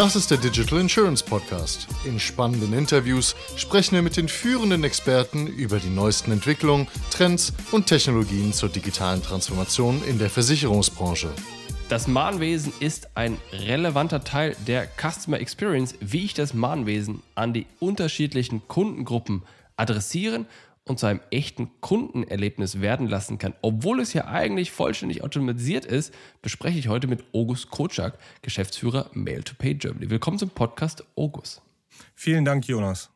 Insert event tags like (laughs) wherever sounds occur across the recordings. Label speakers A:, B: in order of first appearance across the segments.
A: Das ist der Digital Insurance Podcast. In spannenden Interviews sprechen wir mit den führenden Experten über die neuesten Entwicklungen, Trends und Technologien zur digitalen Transformation in der Versicherungsbranche.
B: Das Mahnwesen ist ein relevanter Teil der Customer Experience, wie ich das Mahnwesen an die unterschiedlichen Kundengruppen adressieren und zu einem echten Kundenerlebnis werden lassen kann. Obwohl es ja eigentlich vollständig automatisiert ist, bespreche ich heute mit August Kotschak, Geschäftsführer Mail-to-Pay Germany. Willkommen zum Podcast August.
C: Vielen Dank, Jonas.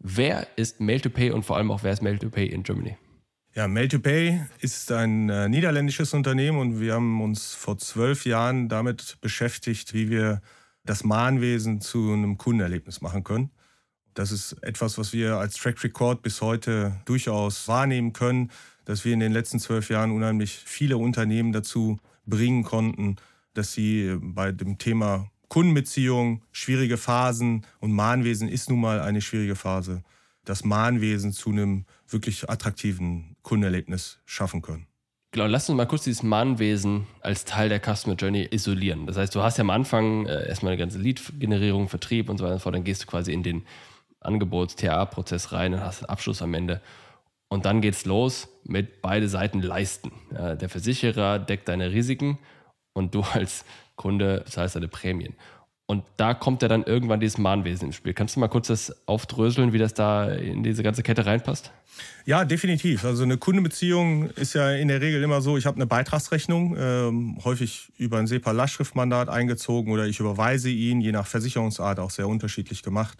B: Wer ist Mail-to-Pay und vor allem auch wer ist Mail-to-Pay in Germany?
C: Ja, Mail-to-Pay ist ein äh, niederländisches Unternehmen und wir haben uns vor zwölf Jahren damit beschäftigt, wie wir das Mahnwesen zu einem Kundenerlebnis machen können. Das ist etwas, was wir als Track Record bis heute durchaus wahrnehmen können, dass wir in den letzten zwölf Jahren unheimlich viele Unternehmen dazu bringen konnten, dass sie bei dem Thema Kundenbeziehung, schwierige Phasen und Mahnwesen ist nun mal eine schwierige Phase, das Mahnwesen zu einem wirklich attraktiven Kundenerlebnis schaffen können.
B: Genau, lass uns mal kurz dieses Mahnwesen als Teil der Customer Journey isolieren. Das heißt, du hast ja am Anfang äh, erstmal eine ganze Lead-Generierung, Vertrieb und so weiter und fort, dann gehst du quasi in den Angebots-TA-Prozess rein und hast einen Abschluss am Ende. Und dann geht's los mit beide Seiten leisten. Ja, der Versicherer deckt deine Risiken und du (laughs) als Kunde zahlst deine Prämien. Und da kommt ja dann irgendwann dieses Mahnwesen ins Spiel. Kannst du mal kurz das aufdröseln, wie das da in diese ganze Kette reinpasst?
C: Ja, definitiv. Also eine Kundenbeziehung ist ja in der Regel immer so, ich habe eine Beitragsrechnung, ähm, häufig über ein SEPA-Lastschriftmandat eingezogen oder ich überweise ihn, je nach Versicherungsart auch sehr unterschiedlich gemacht.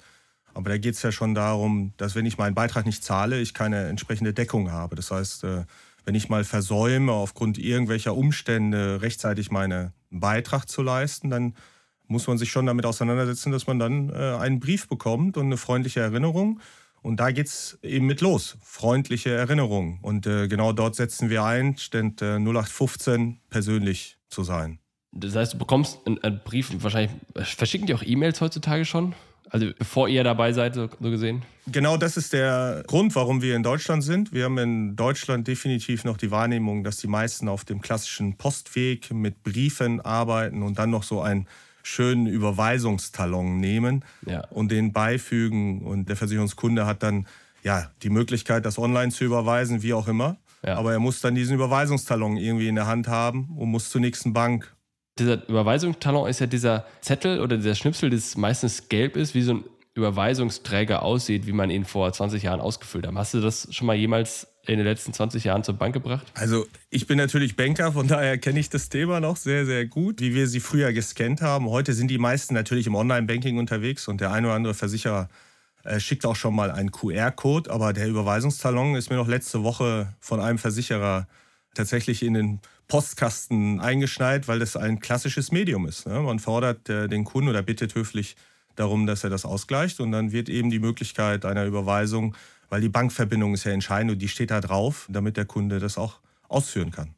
C: Aber da geht es ja schon darum, dass wenn ich meinen Beitrag nicht zahle, ich keine entsprechende Deckung habe. Das heißt, äh, wenn ich mal versäume, aufgrund irgendwelcher Umstände rechtzeitig meinen Beitrag zu leisten, dann muss man sich schon damit auseinandersetzen, dass man dann äh, einen Brief bekommt und eine freundliche Erinnerung. Und da geht es eben mit los. Freundliche Erinnerung. Und äh, genau dort setzen wir ein, stand 0815 persönlich zu sein.
B: Das heißt, du bekommst einen, einen Brief, wahrscheinlich verschicken die auch E-Mails heutzutage schon? Also bevor ihr dabei seid, so, gesehen?
C: Genau das ist der Grund, warum wir in Deutschland sind. Wir haben in Deutschland definitiv noch die Wahrnehmung, dass die meisten auf dem klassischen Postweg mit Briefen arbeiten und dann noch so einen schönen Überweisungstalon nehmen ja. und den beifügen. Und der Versicherungskunde hat dann ja die Möglichkeit, das online zu überweisen, wie auch immer. Ja. Aber er muss dann diesen Überweisungstalon irgendwie in der Hand haben und muss zur nächsten Bank
B: dieser Überweisungstalon ist ja dieser Zettel oder dieser Schnipsel, das meistens gelb ist, wie so ein Überweisungsträger aussieht, wie man ihn vor 20 Jahren ausgefüllt hat. Hast du das schon mal jemals in den letzten 20 Jahren zur Bank gebracht?
C: Also ich bin natürlich Banker, von daher kenne ich das Thema noch sehr, sehr gut, wie wir sie früher gescannt haben. Heute sind die meisten natürlich im Online-Banking unterwegs und der ein oder andere Versicherer äh, schickt auch schon mal einen QR-Code, aber der Überweisungstalon ist mir noch letzte Woche von einem Versicherer tatsächlich in den Postkasten eingeschneit, weil das ein klassisches Medium ist. Ne? Man fordert äh, den Kunden oder bittet höflich darum, dass er das ausgleicht und dann wird eben die Möglichkeit einer Überweisung, weil die Bankverbindung ist ja entscheidend und die steht da drauf, damit der Kunde das auch ausführen kann.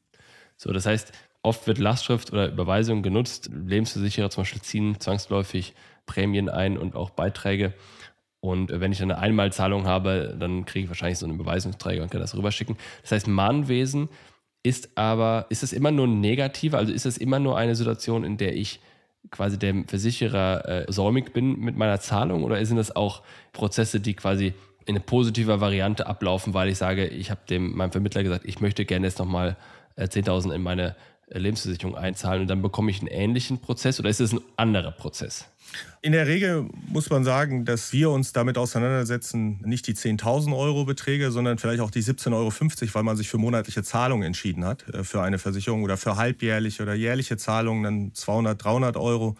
B: So, das heißt, oft wird Lastschrift oder Überweisung genutzt. Lebensversicherer zum Beispiel ziehen zwangsläufig Prämien ein und auch Beiträge. Und wenn ich eine Einmalzahlung habe, dann kriege ich wahrscheinlich so einen Überweisungsträger und kann das rüberschicken. Das heißt, Mahnwesen ist aber, ist es immer nur negativ? Also ist es immer nur eine Situation, in der ich quasi dem Versicherer äh, säumig bin mit meiner Zahlung oder sind das auch Prozesse, die quasi in eine positive Variante ablaufen, weil ich sage, ich habe dem meinem Vermittler gesagt, ich möchte gerne jetzt nochmal äh, 10.000 in meine Lebensversicherung einzahlen und dann bekomme ich einen ähnlichen Prozess oder ist es ein anderer Prozess?
C: In der Regel muss man sagen, dass wir uns damit auseinandersetzen, nicht die 10.000 Euro Beträge, sondern vielleicht auch die 17,50 Euro, weil man sich für monatliche Zahlungen entschieden hat, äh, für eine Versicherung oder für halbjährliche oder jährliche Zahlungen dann 200, 300 Euro.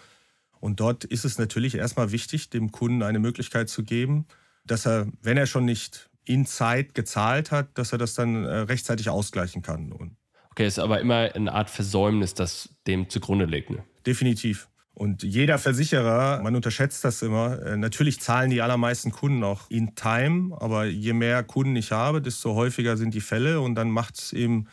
C: Und dort ist es natürlich erstmal wichtig, dem Kunden eine Möglichkeit zu geben, dass er, wenn er schon nicht in Zeit gezahlt hat, dass er das dann äh, rechtzeitig ausgleichen kann.
B: Okay, ist aber immer eine Art Versäumnis, das dem zugrunde liegt. Ne?
C: Definitiv. Und jeder Versicherer, man unterschätzt das immer, äh, natürlich zahlen die allermeisten Kunden auch in Time, aber je mehr Kunden ich habe, desto häufiger sind die Fälle und dann macht es eben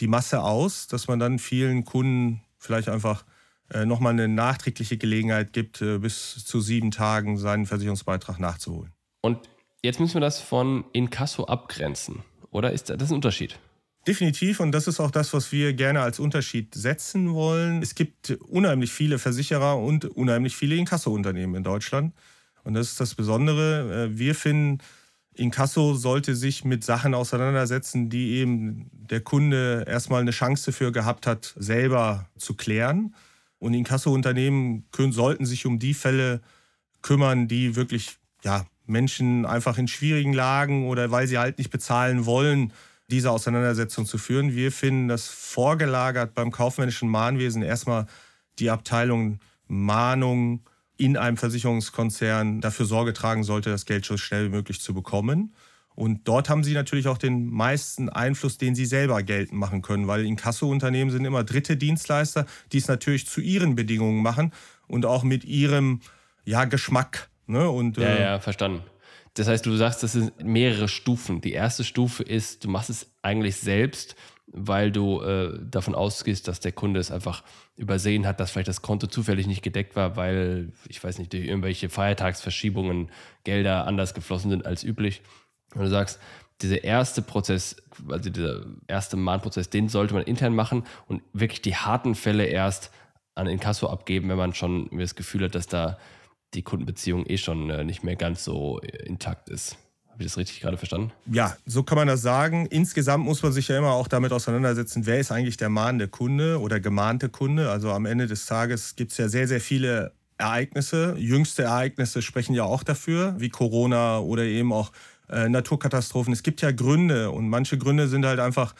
C: die Masse aus, dass man dann vielen Kunden vielleicht einfach äh, nochmal eine nachträgliche Gelegenheit gibt, äh, bis zu sieben Tagen seinen Versicherungsbeitrag nachzuholen.
B: Und jetzt müssen wir das von Inkasso abgrenzen, oder ist das ein Unterschied?
C: Definitiv und das ist auch das, was wir gerne als Unterschied setzen wollen. Es gibt unheimlich viele Versicherer und unheimlich viele Inkasso-Unternehmen in Deutschland. Und das ist das Besondere. Äh, wir finden, Inkasso sollte sich mit Sachen auseinandersetzen, die eben der Kunde erstmal eine Chance dafür gehabt hat, selber zu klären. Und Inkasso-Unternehmen sollten sich um die Fälle kümmern, die wirklich ja, Menschen einfach in schwierigen Lagen oder weil sie halt nicht bezahlen wollen, diese Auseinandersetzung zu führen. Wir finden das vorgelagert beim kaufmännischen Mahnwesen erstmal die Abteilung Mahnung in einem Versicherungskonzern dafür Sorge tragen sollte, das Geld so schnell wie möglich zu bekommen. Und dort haben sie natürlich auch den meisten Einfluss, den sie selber geltend machen können, weil Inkasso-Unternehmen sind immer dritte Dienstleister, die es natürlich zu ihren Bedingungen machen und auch mit ihrem ja, Geschmack.
B: Ne? Und, ja, äh, ja, verstanden. Das heißt, du sagst, das sind mehrere Stufen. Die erste Stufe ist, du machst es eigentlich selbst, weil du äh, davon ausgehst, dass der Kunde es einfach übersehen hat, dass vielleicht das Konto zufällig nicht gedeckt war, weil, ich weiß nicht, durch irgendwelche Feiertagsverschiebungen Gelder anders geflossen sind als üblich. Und du sagst, dieser erste Prozess, also dieser erste Mahnprozess, den sollte man intern machen und wirklich die harten Fälle erst an Inkasso abgeben, wenn man schon das Gefühl hat, dass da die Kundenbeziehung eh schon äh, nicht mehr ganz so äh, intakt ist. Habe ich das richtig gerade verstanden?
C: Ja, so kann man das sagen. Insgesamt muss man sich ja immer auch damit auseinandersetzen, wer ist eigentlich der mahnende Kunde oder gemahnte Kunde. Also am Ende des Tages gibt es ja sehr, sehr viele Ereignisse. Jüngste Ereignisse sprechen ja auch dafür, wie Corona oder eben auch äh, Naturkatastrophen. Es gibt ja Gründe und manche Gründe sind halt einfach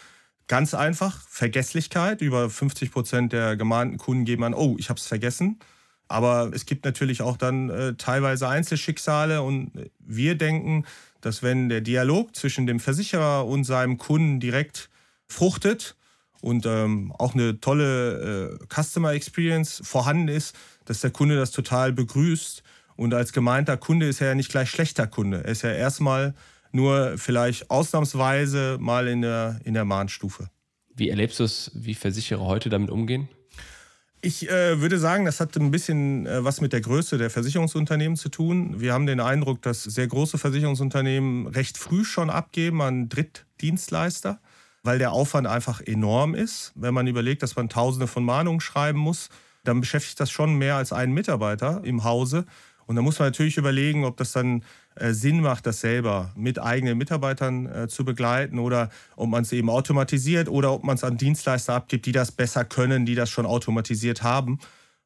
C: ganz einfach. Vergesslichkeit. Über 50 Prozent der gemahnten Kunden geben an, oh, ich habe es vergessen. Aber es gibt natürlich auch dann äh, teilweise Einzelschicksale und wir denken, dass wenn der Dialog zwischen dem Versicherer und seinem Kunden direkt fruchtet und ähm, auch eine tolle äh, Customer Experience vorhanden ist, dass der Kunde das total begrüßt. Und als gemeinter Kunde ist er ja nicht gleich schlechter Kunde. Er ist ja erstmal nur vielleicht ausnahmsweise mal in der, in der Mahnstufe.
B: Wie erlebst du es, wie Versicherer heute damit umgehen?
C: Ich äh, würde sagen, das hat ein bisschen äh, was mit der Größe der Versicherungsunternehmen zu tun. Wir haben den Eindruck, dass sehr große Versicherungsunternehmen recht früh schon abgeben an Drittdienstleister, weil der Aufwand einfach enorm ist. Wenn man überlegt, dass man Tausende von Mahnungen schreiben muss, dann beschäftigt das schon mehr als einen Mitarbeiter im Hause. Und da muss man natürlich überlegen, ob das dann äh, Sinn macht, das selber mit eigenen Mitarbeitern äh, zu begleiten oder ob man es eben automatisiert oder ob man es an Dienstleister abgibt, die das besser können, die das schon automatisiert haben.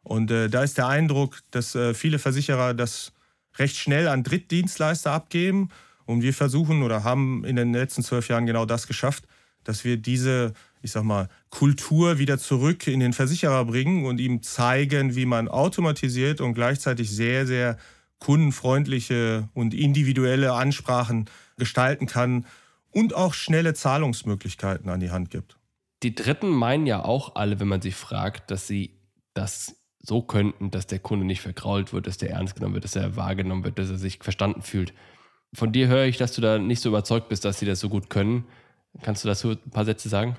C: Und äh, da ist der Eindruck, dass viele Versicherer das recht schnell an Drittdienstleister abgeben. Und wir versuchen oder haben in den letzten zwölf Jahren genau das geschafft, dass wir diese, ich sag mal, Kultur wieder zurück in den Versicherer bringen und ihm zeigen, wie man automatisiert und gleichzeitig sehr, sehr kundenfreundliche und individuelle Ansprachen gestalten kann und auch schnelle Zahlungsmöglichkeiten an die Hand gibt.
B: Die Dritten meinen ja auch alle, wenn man sie fragt, dass sie das so könnten, dass der Kunde nicht verkrault wird, dass der ernst genommen wird, dass er wahrgenommen wird, dass er sich verstanden fühlt. Von dir höre ich, dass du da nicht so überzeugt bist, dass sie das so gut können. Kannst du dazu ein paar Sätze sagen?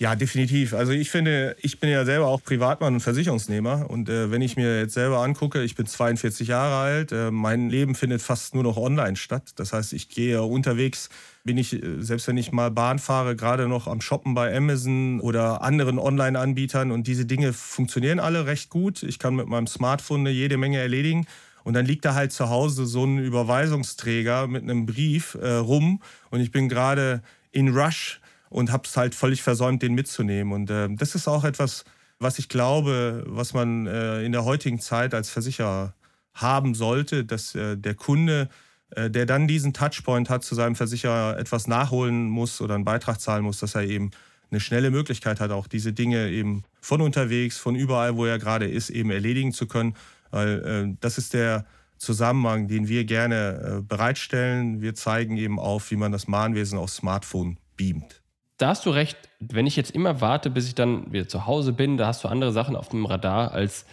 C: Ja, definitiv. Also ich finde, ich bin ja selber auch Privatmann und Versicherungsnehmer. Und äh, wenn ich mir jetzt selber angucke, ich bin 42 Jahre alt, äh, mein Leben findet fast nur noch online statt. Das heißt, ich gehe unterwegs, bin ich, äh, selbst wenn ich mal Bahn fahre, gerade noch am Shoppen bei Amazon oder anderen Online-Anbietern. Und diese Dinge funktionieren alle recht gut. Ich kann mit meinem Smartphone jede Menge erledigen. Und dann liegt da halt zu Hause so ein Überweisungsträger mit einem Brief äh, rum. Und ich bin gerade in Rush und habe es halt völlig versäumt, den mitzunehmen. Und äh, das ist auch etwas, was ich glaube, was man äh, in der heutigen Zeit als Versicherer haben sollte, dass äh, der Kunde, äh, der dann diesen Touchpoint hat, zu seinem Versicherer etwas nachholen muss oder einen Beitrag zahlen muss, dass er eben eine schnelle Möglichkeit hat, auch diese Dinge eben von unterwegs, von überall, wo er gerade ist, eben erledigen zu können. Weil äh, das ist der Zusammenhang, den wir gerne äh, bereitstellen. Wir zeigen eben auf, wie man das Mahnwesen aufs Smartphone beamt
B: da hast du recht, wenn ich jetzt immer warte, bis ich dann wieder zu Hause bin, da hast du andere Sachen auf dem Radar, als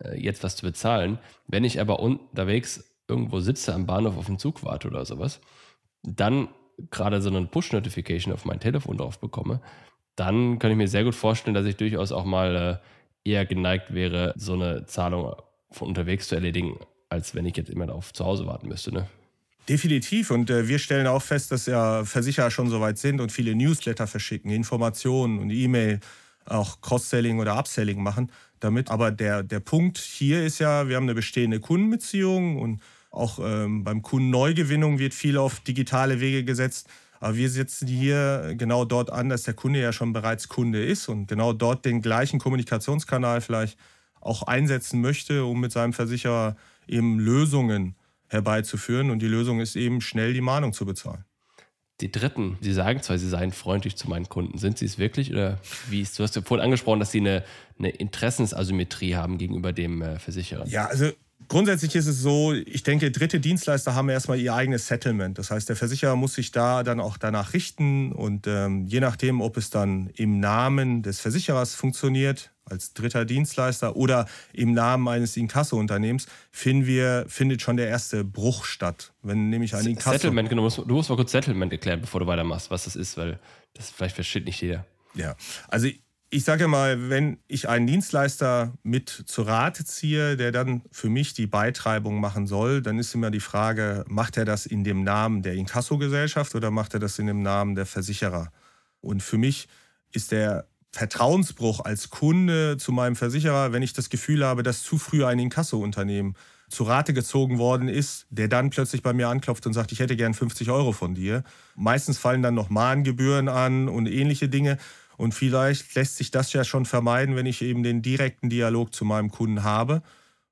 B: äh, jetzt was zu bezahlen. Wenn ich aber unterwegs irgendwo sitze am Bahnhof auf dem Zug warte oder sowas, dann gerade so eine Push-Notification auf mein Telefon drauf bekomme, dann kann ich mir sehr gut vorstellen, dass ich durchaus auch mal äh, eher geneigt wäre, so eine Zahlung von unterwegs zu erledigen, als wenn ich jetzt immer auf zu Hause warten müsste. Ne?
C: Definitiv. Und äh, wir stellen auch fest, dass ja Versicherer schon so weit sind und viele Newsletter verschicken, Informationen und E-Mail, auch Cross-Selling oder Upselling machen damit. Aber der, der Punkt hier ist ja, wir haben eine bestehende Kundenbeziehung und auch ähm, beim Kundenneugewinnung wird viel auf digitale Wege gesetzt. Aber wir setzen hier genau dort an, dass der Kunde ja schon bereits Kunde ist und genau dort den gleichen Kommunikationskanal vielleicht auch einsetzen möchte, um mit seinem Versicherer eben Lösungen herbeizuführen. Und die Lösung ist eben schnell die Mahnung zu bezahlen.
B: Die Dritten, die sagen zwar, sie seien freundlich zu meinen Kunden. Sind sie es wirklich? Oder wie ist, du hast ja vorhin angesprochen, dass sie eine, eine Interessensasymmetrie haben gegenüber dem äh, Versicherer.
C: Ja, also Grundsätzlich ist es so, ich denke, dritte Dienstleister haben erstmal ihr eigenes Settlement. Das heißt, der Versicherer muss sich da dann auch danach richten und ähm, je nachdem, ob es dann im Namen des Versicherers funktioniert, als dritter Dienstleister oder im Namen eines Inkasso-Unternehmens, finden wir, findet schon der erste Bruch statt. Wenn nämlich ein
B: Inkasso. Settlement, genau. Du musst mal kurz Settlement erklären, bevor du weitermachst, was das ist, weil das vielleicht versteht nicht jeder.
C: Ja, also ich sage mal, wenn ich einen Dienstleister mit zu Rate ziehe, der dann für mich die Beitreibung machen soll, dann ist immer die Frage, macht er das in dem Namen der Inkassogesellschaft oder macht er das in dem Namen der Versicherer? Und für mich ist der Vertrauensbruch als Kunde zu meinem Versicherer, wenn ich das Gefühl habe, dass zu früh ein Inkassounternehmen zu Rate gezogen worden ist, der dann plötzlich bei mir anklopft und sagt, ich hätte gern 50 Euro von dir. Meistens fallen dann noch Mahngebühren an und ähnliche Dinge. Und vielleicht lässt sich das ja schon vermeiden, wenn ich eben den direkten Dialog zu meinem Kunden habe.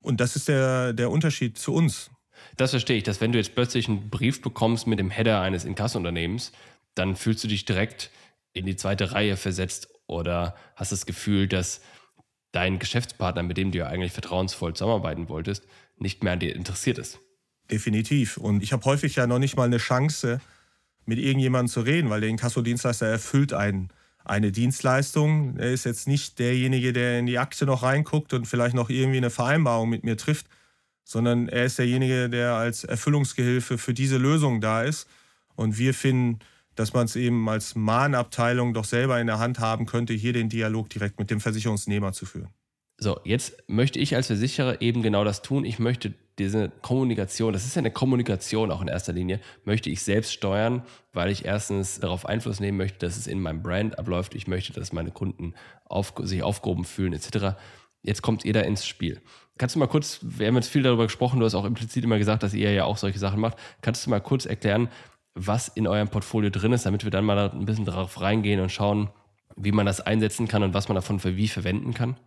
C: Und das ist der, der Unterschied zu uns.
B: Das verstehe ich, dass wenn du jetzt plötzlich einen Brief bekommst mit dem Header eines Inkassunternehmens, dann fühlst du dich direkt in die zweite Reihe versetzt oder hast das Gefühl, dass dein Geschäftspartner, mit dem du ja eigentlich vertrauensvoll zusammenarbeiten wolltest, nicht mehr an dir interessiert ist.
C: Definitiv. Und ich habe häufig ja noch nicht mal eine Chance, mit irgendjemandem zu reden, weil der Inkassodienstleister erfüllt einen eine Dienstleistung. Er ist jetzt nicht derjenige, der in die Akte noch reinguckt und vielleicht noch irgendwie eine Vereinbarung mit mir trifft, sondern er ist derjenige, der als Erfüllungsgehilfe für diese Lösung da ist. Und wir finden, dass man es eben als Mahnabteilung doch selber in der Hand haben könnte, hier den Dialog direkt mit dem Versicherungsnehmer zu führen.
B: So, jetzt möchte ich als Versicherer eben genau das tun. Ich möchte diese Kommunikation, das ist ja eine Kommunikation auch in erster Linie, möchte ich selbst steuern, weil ich erstens darauf Einfluss nehmen möchte, dass es in meinem Brand abläuft. Ich möchte, dass meine Kunden auf, sich aufgehoben fühlen, etc. Jetzt kommt ihr da ins Spiel. Kannst du mal kurz, wir haben jetzt viel darüber gesprochen, du hast auch implizit immer gesagt, dass ihr ja auch solche Sachen macht. Kannst du mal kurz erklären, was in eurem Portfolio drin ist, damit wir dann mal ein bisschen darauf reingehen und schauen, wie man das einsetzen kann und was man davon für wie verwenden kann?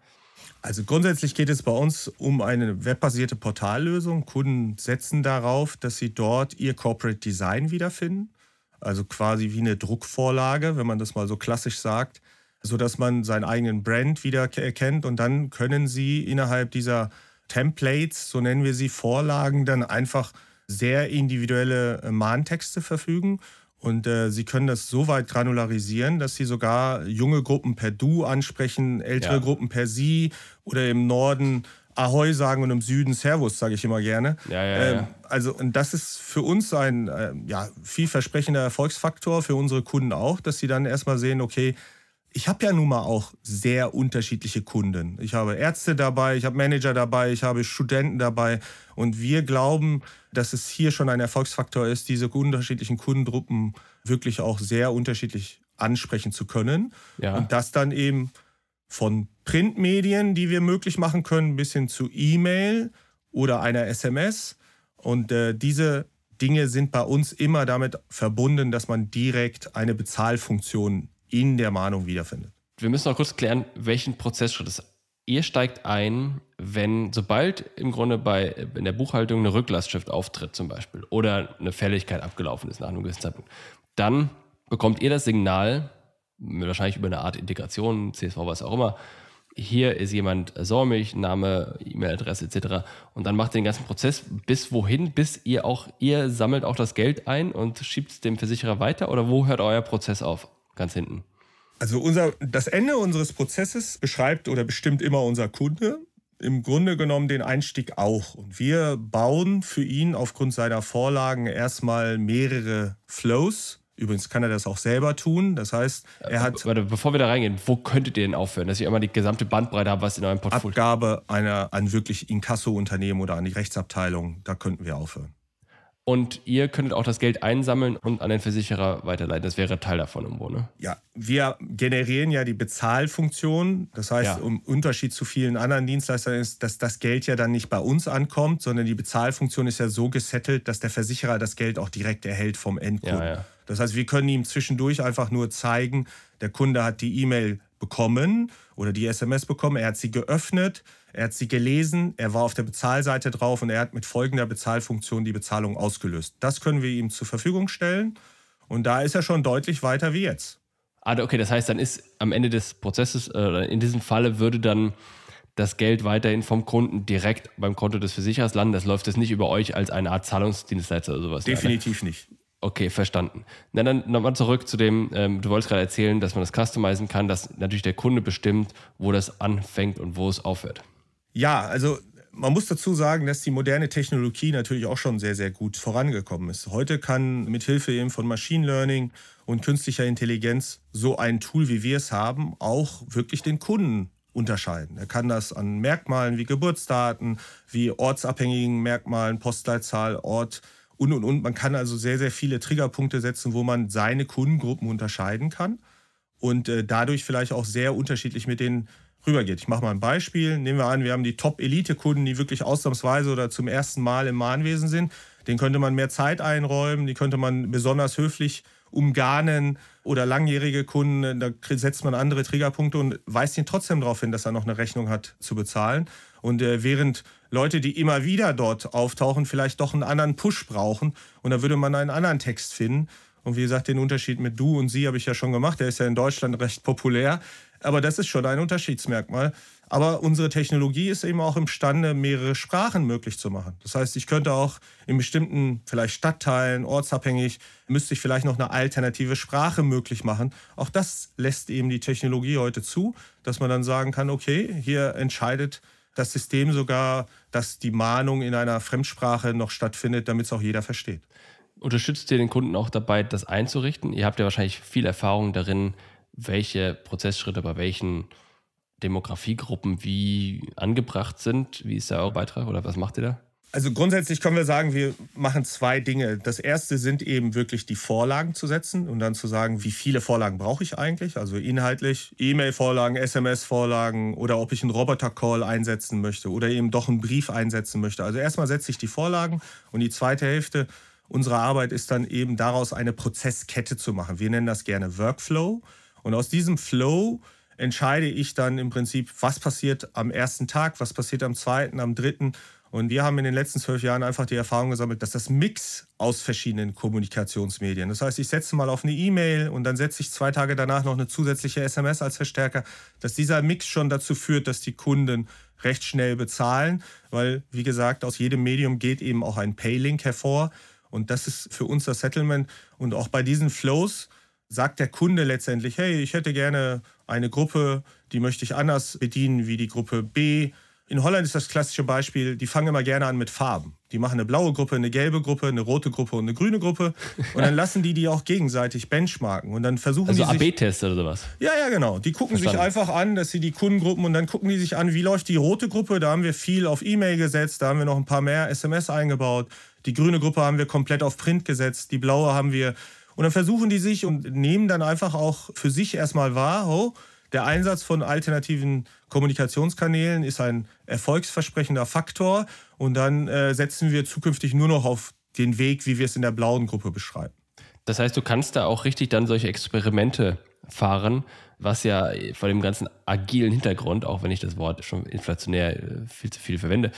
C: Also grundsätzlich geht es bei uns um eine webbasierte Portallösung. Kunden setzen darauf, dass sie dort ihr Corporate Design wiederfinden. Also quasi wie eine Druckvorlage, wenn man das mal so klassisch sagt, sodass man seinen eigenen Brand wieder erkennt und dann können sie innerhalb dieser Templates, so nennen wir sie, Vorlagen, dann einfach sehr individuelle äh, Mahntexte verfügen und äh, sie können das so weit granularisieren, dass sie sogar junge Gruppen per Du ansprechen, ältere ja. Gruppen per Sie oder im Norden Ahoi sagen und im Süden Servus, sage ich immer gerne.
B: Ja, ja, ähm,
C: also und das ist für uns ein äh, ja, vielversprechender Erfolgsfaktor, für unsere Kunden auch, dass sie dann erstmal sehen, okay, ich habe ja nun mal auch sehr unterschiedliche Kunden. Ich habe Ärzte dabei, ich habe Manager dabei, ich habe Studenten dabei. Und wir glauben, dass es hier schon ein Erfolgsfaktor ist, diese unterschiedlichen Kundengruppen wirklich auch sehr unterschiedlich ansprechen zu können. Ja. Und das dann eben von Printmedien, die wir möglich machen können, bis hin zu E-Mail oder einer SMS. Und äh, diese Dinge sind bei uns immer damit verbunden, dass man direkt eine Bezahlfunktion in der Mahnung wiederfindet.
B: Wir müssen noch kurz klären, welchen Prozessschritt es Ihr steigt ein, wenn, sobald im Grunde bei, in der Buchhaltung eine Rücklastschrift auftritt zum Beispiel oder eine Fälligkeit abgelaufen ist nach einem gewissen Zeitpunkt, dann bekommt ihr das Signal, wahrscheinlich über eine Art Integration, CSV, was auch immer, hier ist jemand säumig, Name, E-Mail-Adresse etc. Und dann macht ihr den ganzen Prozess bis wohin, bis ihr auch, ihr sammelt auch das Geld ein und schiebt es dem Versicherer weiter oder wo hört euer Prozess auf? Ganz hinten?
C: Also unser, das Ende unseres Prozesses beschreibt oder bestimmt immer unser Kunde. Im Grunde genommen den Einstieg auch. Und wir bauen für ihn aufgrund seiner Vorlagen erstmal mehrere Flows. Übrigens kann er das auch selber tun. Das heißt, er hat.
B: Warte, bevor wir da reingehen, wo könntet ihr denn aufhören, dass ihr immer die gesamte Bandbreite habt, was in eurem Portfolio
C: Abgabe einer, an wirklich Inkasso-Unternehmen oder an die Rechtsabteilung, da könnten wir aufhören.
B: Und ihr könntet auch das Geld einsammeln und an den Versicherer weiterleiten. Das wäre Teil davon irgendwo, ne?
C: Ja, wir generieren ja die Bezahlfunktion. Das heißt, ja. im Unterschied zu vielen anderen Dienstleistern ist, dass das Geld ja dann nicht bei uns ankommt, sondern die Bezahlfunktion ist ja so gesettelt, dass der Versicherer das Geld auch direkt erhält vom Endkunden. Ja, ja. Das heißt, wir können ihm zwischendurch einfach nur zeigen, der Kunde hat die E-Mail bekommen oder die SMS bekommen, er hat sie geöffnet, er hat sie gelesen, er war auf der Bezahlseite drauf und er hat mit folgender Bezahlfunktion die Bezahlung ausgelöst. Das können wir ihm zur Verfügung stellen und da ist er schon deutlich weiter wie jetzt.
B: Ah, okay, das heißt, dann ist am Ende des Prozesses, äh, in diesem Falle würde dann das Geld weiterhin vom Kunden direkt beim Konto des Versicherers landen. Das läuft jetzt nicht über euch als eine Art Zahlungsdienstleister oder sowas.
C: Definitiv
B: ne?
C: nicht.
B: Okay, verstanden. Na, dann nochmal zurück zu dem, ähm, du wolltest gerade erzählen, dass man das customizen kann, dass natürlich der Kunde bestimmt, wo das anfängt und wo es aufhört.
C: Ja, also man muss dazu sagen, dass die moderne Technologie natürlich auch schon sehr, sehr gut vorangekommen ist. Heute kann mit Hilfe eben von Machine Learning und künstlicher Intelligenz so ein Tool, wie wir es haben, auch wirklich den Kunden unterscheiden. Er kann das an Merkmalen wie Geburtsdaten, wie ortsabhängigen Merkmalen, Postleitzahl, Ort und und und. Man kann also sehr, sehr viele Triggerpunkte setzen, wo man seine Kundengruppen unterscheiden kann und äh, dadurch vielleicht auch sehr unterschiedlich mit den rübergeht. Ich mache mal ein Beispiel. Nehmen wir an, wir haben die Top-Elite-Kunden, die wirklich ausnahmsweise oder zum ersten Mal im Mahnwesen sind. Den könnte man mehr Zeit einräumen, die könnte man besonders höflich umgarnen oder langjährige Kunden, da setzt man andere Triggerpunkte und weist ihn trotzdem darauf hin, dass er noch eine Rechnung hat zu bezahlen. Und äh, während Leute, die immer wieder dort auftauchen, vielleicht doch einen anderen Push brauchen und da würde man einen anderen Text finden. Und wie gesagt, den Unterschied mit du und sie habe ich ja schon gemacht, der ist ja in Deutschland recht populär. Aber das ist schon ein Unterschiedsmerkmal. Aber unsere Technologie ist eben auch imstande, mehrere Sprachen möglich zu machen. Das heißt, ich könnte auch in bestimmten, vielleicht Stadtteilen, ortsabhängig, müsste ich vielleicht noch eine alternative Sprache möglich machen. Auch das lässt eben die Technologie heute zu, dass man dann sagen kann, okay, hier entscheidet das System sogar, dass die Mahnung in einer Fremdsprache noch stattfindet, damit es auch jeder versteht.
B: Unterstützt ihr den Kunden auch dabei, das einzurichten? Ihr habt ja wahrscheinlich viel Erfahrung darin, welche Prozessschritte bei welchen Demografiegruppen wie angebracht sind. Wie ist da euer Beitrag oder was macht ihr da?
C: Also grundsätzlich können wir sagen, wir machen zwei Dinge. Das erste sind eben wirklich die Vorlagen zu setzen und dann zu sagen, wie viele Vorlagen brauche ich eigentlich? Also inhaltlich E-Mail-Vorlagen, SMS-Vorlagen oder ob ich einen Roboter-Call einsetzen möchte oder eben doch einen Brief einsetzen möchte. Also erstmal setze ich die Vorlagen und die zweite Hälfte unserer Arbeit ist dann eben daraus eine Prozesskette zu machen. Wir nennen das gerne Workflow. Und aus diesem Flow entscheide ich dann im Prinzip, was passiert am ersten Tag, was passiert am zweiten, am dritten. Und wir haben in den letzten zwölf Jahren einfach die Erfahrung gesammelt, dass das Mix aus verschiedenen Kommunikationsmedien. Das heißt, ich setze mal auf eine E-Mail und dann setze ich zwei Tage danach noch eine zusätzliche SMS als Verstärker, dass dieser Mix schon dazu führt, dass die Kunden recht schnell bezahlen, weil, wie gesagt, aus jedem Medium geht eben auch ein Paylink hervor. Und das ist für uns das Settlement. Und auch bei diesen Flows sagt der Kunde letztendlich, hey, ich hätte gerne eine Gruppe, die möchte ich anders bedienen wie die Gruppe B. In Holland ist das klassische Beispiel, die fangen immer gerne an mit Farben. Die machen eine blaue Gruppe, eine gelbe Gruppe, eine rote Gruppe und eine grüne Gruppe. Und dann lassen die die auch gegenseitig benchmarken. Und dann versuchen
B: also
C: die.
B: Also AB-Test oder sowas?
C: Ja, ja, genau. Die gucken Verstanden. sich einfach an, dass sie die Kundengruppen und dann gucken die sich an, wie läuft die rote Gruppe. Da haben wir viel auf E-Mail gesetzt, da haben wir noch ein paar mehr SMS eingebaut. Die grüne Gruppe haben wir komplett auf Print gesetzt. Die blaue haben wir und dann versuchen die sich und nehmen dann einfach auch für sich erstmal wahr, oh, der Einsatz von alternativen Kommunikationskanälen ist ein erfolgsversprechender Faktor. Und dann äh, setzen wir zukünftig nur noch auf den Weg, wie wir es in der blauen Gruppe beschreiben.
B: Das heißt, du kannst da auch richtig dann solche Experimente fahren, was ja vor dem ganzen agilen Hintergrund, auch wenn ich das Wort schon inflationär äh, viel zu viel verwende,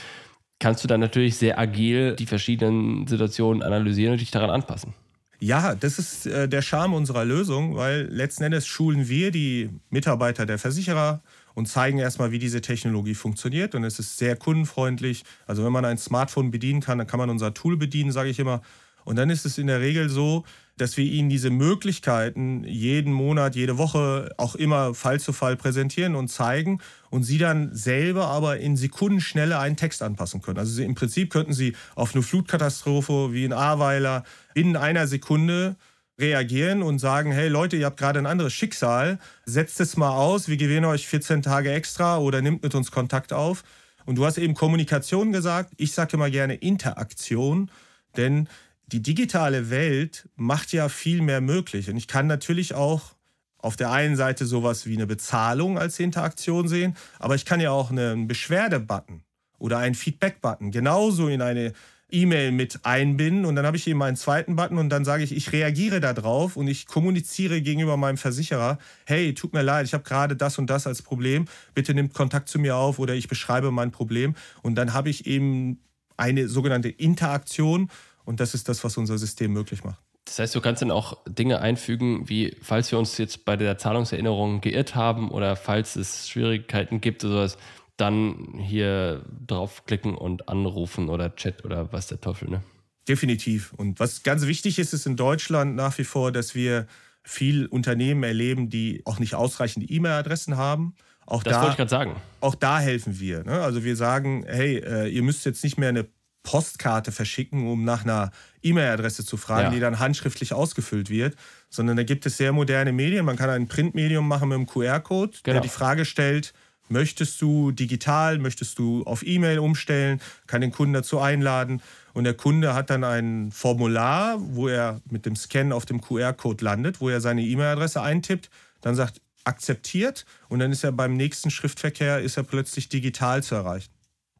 B: kannst du dann natürlich sehr agil die verschiedenen Situationen analysieren und dich daran anpassen.
C: Ja, das ist äh, der Charme unserer Lösung, weil letzten Endes schulen wir die Mitarbeiter der Versicherer und zeigen erstmal, wie diese Technologie funktioniert. Und es ist sehr kundenfreundlich. Also wenn man ein Smartphone bedienen kann, dann kann man unser Tool bedienen, sage ich immer. Und dann ist es in der Regel so, dass wir ihnen diese Möglichkeiten jeden Monat, jede Woche auch immer Fall zu Fall präsentieren und zeigen und sie dann selber aber in Sekundenschnelle einen Text anpassen können. Also im Prinzip könnten sie auf eine Flutkatastrophe wie in Ahrweiler in einer Sekunde reagieren und sagen, hey Leute, ihr habt gerade ein anderes Schicksal, setzt es mal aus, wir gewähren euch 14 Tage extra oder nimmt mit uns Kontakt auf. Und du hast eben Kommunikation gesagt, ich sage immer gerne Interaktion, denn die digitale Welt macht ja viel mehr möglich. Und ich kann natürlich auch auf der einen Seite sowas wie eine Bezahlung als Interaktion sehen, aber ich kann ja auch einen Beschwerde-Button oder einen Feedback-Button genauso in eine E-Mail mit einbinden und dann habe ich eben einen zweiten Button und dann sage ich, ich reagiere darauf und ich kommuniziere gegenüber meinem Versicherer, hey, tut mir leid, ich habe gerade das und das als Problem, bitte nimmt Kontakt zu mir auf oder ich beschreibe mein Problem und dann habe ich eben eine sogenannte Interaktion und das ist das, was unser System möglich macht.
B: Das heißt, du kannst dann auch Dinge einfügen, wie falls wir uns jetzt bei der Zahlungserinnerung geirrt haben oder falls es Schwierigkeiten gibt oder sowas, dann hier draufklicken und anrufen oder Chat oder was der Teufel, ne?
C: Definitiv. Und was ganz wichtig ist, ist in Deutschland nach wie vor, dass wir viel Unternehmen erleben, die auch nicht ausreichend E-Mail-Adressen haben. Auch
B: das
C: da,
B: wollte ich gerade sagen.
C: Auch da helfen wir. Ne? Also wir sagen, hey, äh, ihr müsst jetzt nicht mehr eine Postkarte verschicken, um nach einer E-Mail-Adresse zu fragen, ja. die dann handschriftlich ausgefüllt wird, sondern da gibt es sehr moderne Medien. Man kann ein Printmedium machen mit einem QR-Code, genau. der die Frage stellt, möchtest du digital, möchtest du auf E-Mail umstellen, kann den Kunden dazu einladen und der Kunde hat dann ein Formular, wo er mit dem Scan auf dem QR-Code landet, wo er seine E-Mail-Adresse eintippt, dann sagt akzeptiert und dann ist er beim nächsten Schriftverkehr ist er plötzlich digital zu erreichen.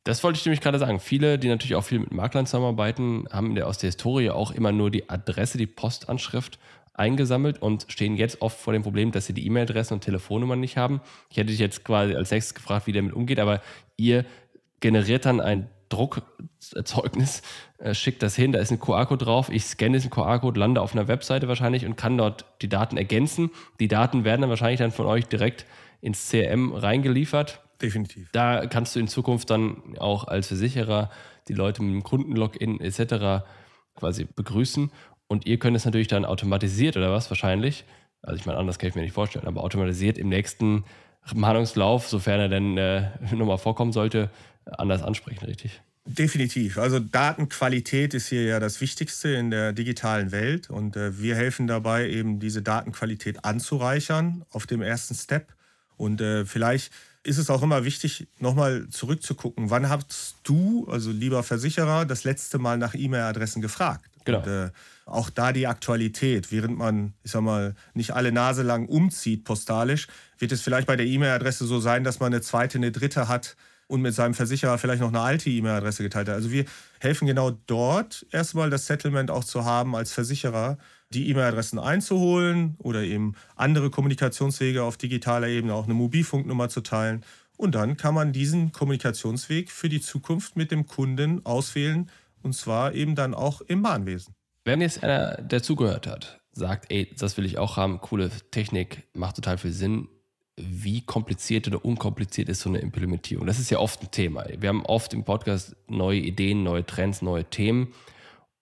B: Das wollte ich nämlich gerade sagen. Viele, die natürlich auch viel mit Maklern zusammenarbeiten, haben aus der Historie auch immer nur die Adresse, die Postanschrift eingesammelt und stehen jetzt oft vor dem Problem, dass sie die E-Mail-Adressen und Telefonnummern nicht haben. Ich hätte dich jetzt quasi als nächstes gefragt, wie damit umgeht, aber ihr generiert dann ein Druckzeugnis, äh, schickt das hin, da ist ein QR-Code drauf, ich scanne diesen QR-Code, lande auf einer Webseite wahrscheinlich und kann dort die Daten ergänzen. Die Daten werden dann wahrscheinlich dann von euch direkt ins CRM reingeliefert
C: Definitiv.
B: Da kannst du in Zukunft dann auch als Versicherer die Leute mit dem Kundenlogin etc. quasi begrüßen. Und ihr könnt es natürlich dann automatisiert oder was wahrscheinlich, also ich meine, anders kann ich mir nicht vorstellen, aber automatisiert im nächsten Mahnungslauf, sofern er denn äh, (laughs) nochmal vorkommen sollte, anders ansprechen, richtig?
C: Definitiv. Also Datenqualität ist hier ja das Wichtigste in der digitalen Welt und äh, wir helfen dabei, eben diese Datenqualität anzureichern auf dem ersten Step. Und äh, vielleicht ist es auch immer wichtig, nochmal zurückzugucken. Wann hast du, also lieber Versicherer, das letzte Mal nach E-Mail-Adressen gefragt?
B: Genau.
C: Und, äh, auch da die Aktualität, während man, ich sag mal, nicht alle Nase lang umzieht postalisch, wird es vielleicht bei der E-Mail-Adresse so sein, dass man eine zweite, eine dritte hat und mit seinem Versicherer vielleicht noch eine alte E-Mail-Adresse geteilt hat. Also wir helfen genau dort erstmal das Settlement auch zu haben als Versicherer, die E-Mail-Adressen einzuholen oder eben andere Kommunikationswege auf digitaler Ebene, auch eine Mobilfunknummer zu teilen. Und dann kann man diesen Kommunikationsweg für die Zukunft mit dem Kunden auswählen und zwar eben dann auch im Bahnwesen.
B: Wenn jetzt einer, der zugehört hat, sagt, ey, das will ich auch haben, coole Technik, macht total viel Sinn, wie kompliziert oder unkompliziert ist so eine Implementierung? Das ist ja oft ein Thema. Wir haben oft im Podcast neue Ideen, neue Trends, neue Themen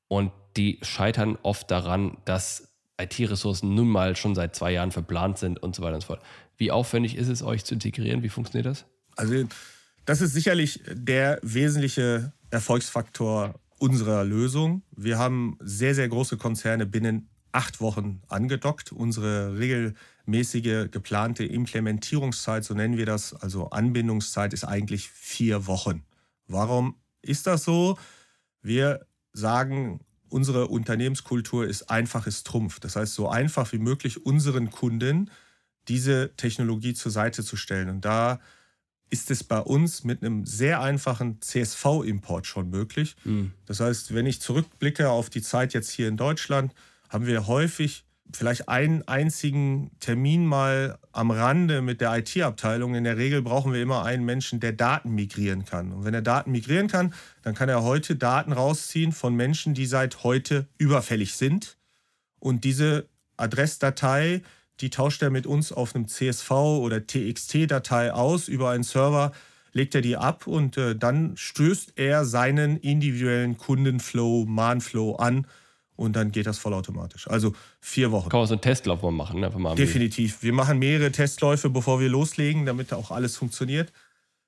B: und die scheitern oft daran, dass IT-Ressourcen nun mal schon seit zwei Jahren verplant sind und so weiter und so fort. Wie aufwendig ist es, euch zu integrieren? Wie funktioniert das?
C: Also, das ist sicherlich der wesentliche Erfolgsfaktor unserer Lösung. Wir haben sehr, sehr große Konzerne binnen acht Wochen angedockt. Unsere regelmäßige geplante Implementierungszeit, so nennen wir das, also Anbindungszeit, ist eigentlich vier Wochen. Warum ist das so? Wir sagen, unsere Unternehmenskultur ist einfaches Trumpf. Das heißt, so einfach wie möglich unseren Kunden diese Technologie zur Seite zu stellen. Und da ist es bei uns mit einem sehr einfachen CSV-Import schon möglich. Mhm. Das heißt, wenn ich zurückblicke auf die Zeit jetzt hier in Deutschland, haben wir häufig vielleicht einen einzigen Termin mal am Rande mit der IT-Abteilung. In der Regel brauchen wir immer einen Menschen, der Daten migrieren kann. Und wenn er Daten migrieren kann, dann kann er heute Daten rausziehen von Menschen, die seit heute überfällig sind. Und diese Adressdatei, die tauscht er mit uns auf einem CSV oder TXT-Datei aus über einen Server, legt er die ab und äh, dann stößt er seinen individuellen Kundenflow, Mahnflow an und dann geht das vollautomatisch. Also vier Wochen.
B: Kann man so einen Testlauf mal machen? Ne?
C: Mal Definitiv. Wir machen mehrere Testläufe, bevor wir loslegen, damit auch alles funktioniert.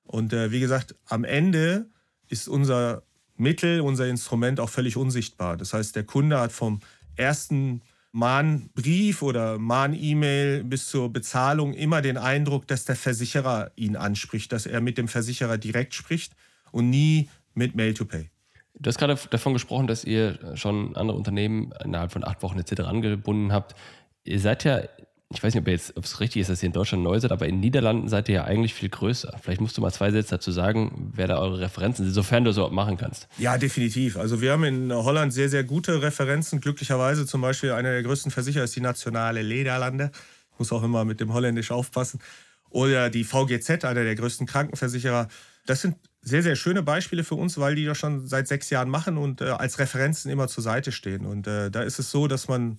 C: Und äh, wie gesagt, am Ende ist unser Mittel, unser Instrument auch völlig unsichtbar. Das heißt, der Kunde hat vom ersten Mahnbrief oder Mahn-E-Mail bis zur Bezahlung immer den Eindruck, dass der Versicherer ihn anspricht, dass er mit dem Versicherer direkt spricht und nie mit Mail-to-Pay.
B: Du hast gerade davon gesprochen, dass ihr schon andere Unternehmen innerhalb von acht Wochen etc. angebunden habt. Ihr seid ja, ich weiß nicht, ob, jetzt, ob es richtig ist, dass ihr in Deutschland neu seid, aber in den Niederlanden seid ihr ja eigentlich viel größer. Vielleicht musst du mal zwei Sätze dazu sagen, wer da eure Referenzen sind, sofern du so machen kannst.
C: Ja, definitiv. Also wir haben in Holland sehr, sehr gute Referenzen. Glücklicherweise zum Beispiel einer der größten Versicherer ist die Nationale Lederlande. Ich muss auch immer mit dem Holländisch aufpassen. Oder die VGZ, einer der größten Krankenversicherer. Das sind sehr, sehr schöne Beispiele für uns, weil die das schon seit sechs Jahren machen und äh, als Referenzen immer zur Seite stehen. Und äh, da ist es so, dass man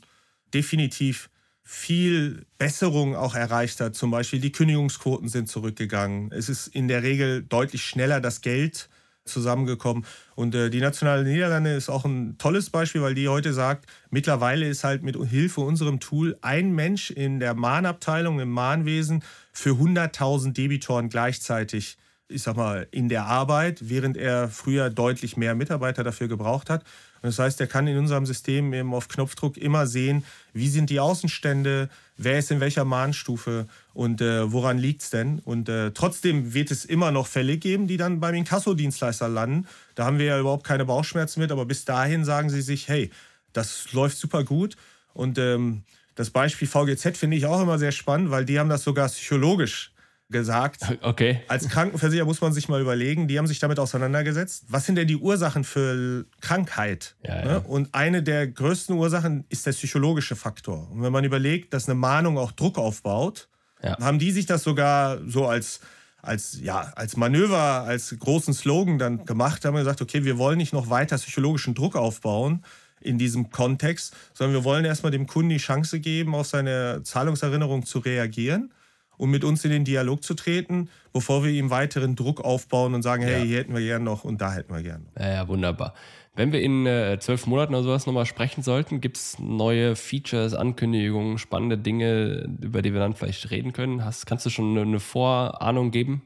C: definitiv viel Besserung auch erreicht hat. Zum Beispiel die Kündigungsquoten sind zurückgegangen. Es ist in der Regel deutlich schneller das Geld zusammengekommen. Und äh, die Nationale Niederlande ist auch ein tolles Beispiel, weil die heute sagt, mittlerweile ist halt mit Hilfe unserem Tool ein Mensch in der Mahnabteilung, im Mahnwesen für 100.000 Debitoren gleichzeitig ich sag mal, in der Arbeit, während er früher deutlich mehr Mitarbeiter dafür gebraucht hat. Und das heißt, er kann in unserem System eben auf Knopfdruck immer sehen, wie sind die Außenstände, wer ist in welcher Mahnstufe und äh, woran liegt es denn. Und äh, trotzdem wird es immer noch Fälle geben, die dann beim Inkasso-Dienstleister landen. Da haben wir ja überhaupt keine Bauchschmerzen mit, aber bis dahin sagen sie sich, hey, das läuft super gut. Und ähm, das Beispiel VGZ finde ich auch immer sehr spannend, weil die haben das sogar psychologisch gesagt. (laughs)
B: Okay.
C: Als Krankenversicherer muss man sich mal überlegen, die haben sich damit auseinandergesetzt. Was sind denn die Ursachen für Krankheit?
B: Ja, ja.
C: Und eine der größten Ursachen ist der psychologische Faktor. Und wenn man überlegt, dass eine Mahnung auch Druck aufbaut, ja. haben die sich das sogar so als als, ja, als Manöver, als großen Slogan dann gemacht, haben wir gesagt, okay, wir wollen nicht noch weiter psychologischen Druck aufbauen in diesem Kontext, sondern wir wollen erstmal dem Kunden die Chance geben, auf seine Zahlungserinnerung zu reagieren um mit uns in den Dialog zu treten, bevor wir ihm weiteren Druck aufbauen und sagen, hey, ja. hier hätten wir gern noch und da hätten wir gern noch.
B: Ja, ja wunderbar. Wenn wir in äh, zwölf Monaten oder sowas nochmal sprechen sollten, gibt es neue Features, Ankündigungen, spannende Dinge, über die wir dann vielleicht reden können? Hast, kannst du schon eine Vorahnung geben?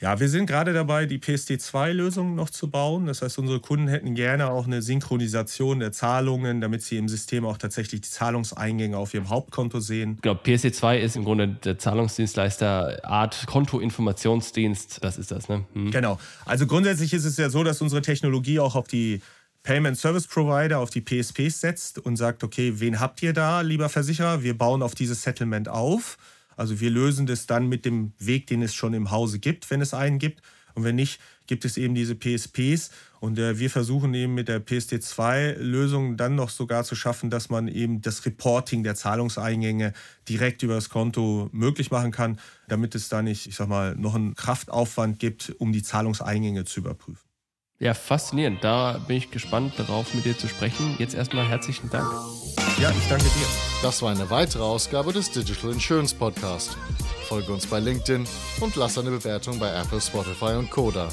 C: Ja, wir sind gerade dabei, die PSD2-Lösung noch zu bauen. Das heißt, unsere Kunden hätten gerne auch eine Synchronisation der Zahlungen, damit sie im System auch tatsächlich die Zahlungseingänge auf ihrem Hauptkonto sehen.
B: Genau, PSD2 ist im Grunde der Zahlungsdienstleister Art Kontoinformationsdienst. Das ist das, ne?
C: Hm. Genau. Also grundsätzlich ist es ja so, dass unsere Technologie auch auf die Payment Service Provider, auf die PSPs setzt und sagt, okay, wen habt ihr da, lieber Versicherer? Wir bauen auf dieses Settlement auf. Also wir lösen das dann mit dem Weg, den es schon im Hause gibt, wenn es einen gibt. Und wenn nicht, gibt es eben diese PSPs. Und äh, wir versuchen eben mit der PSD2-Lösung dann noch sogar zu schaffen, dass man eben das Reporting der Zahlungseingänge direkt über das Konto möglich machen kann, damit es da nicht, ich sag mal, noch einen Kraftaufwand gibt, um die Zahlungseingänge zu überprüfen.
B: Ja, faszinierend. Da bin ich gespannt darauf, mit dir zu sprechen. Jetzt erstmal herzlichen Dank.
C: Ja, ich danke dir.
A: Das war eine weitere Ausgabe des Digital Insurance Podcast. Folge uns bei LinkedIn und lass eine Bewertung bei Apple, Spotify und Koda.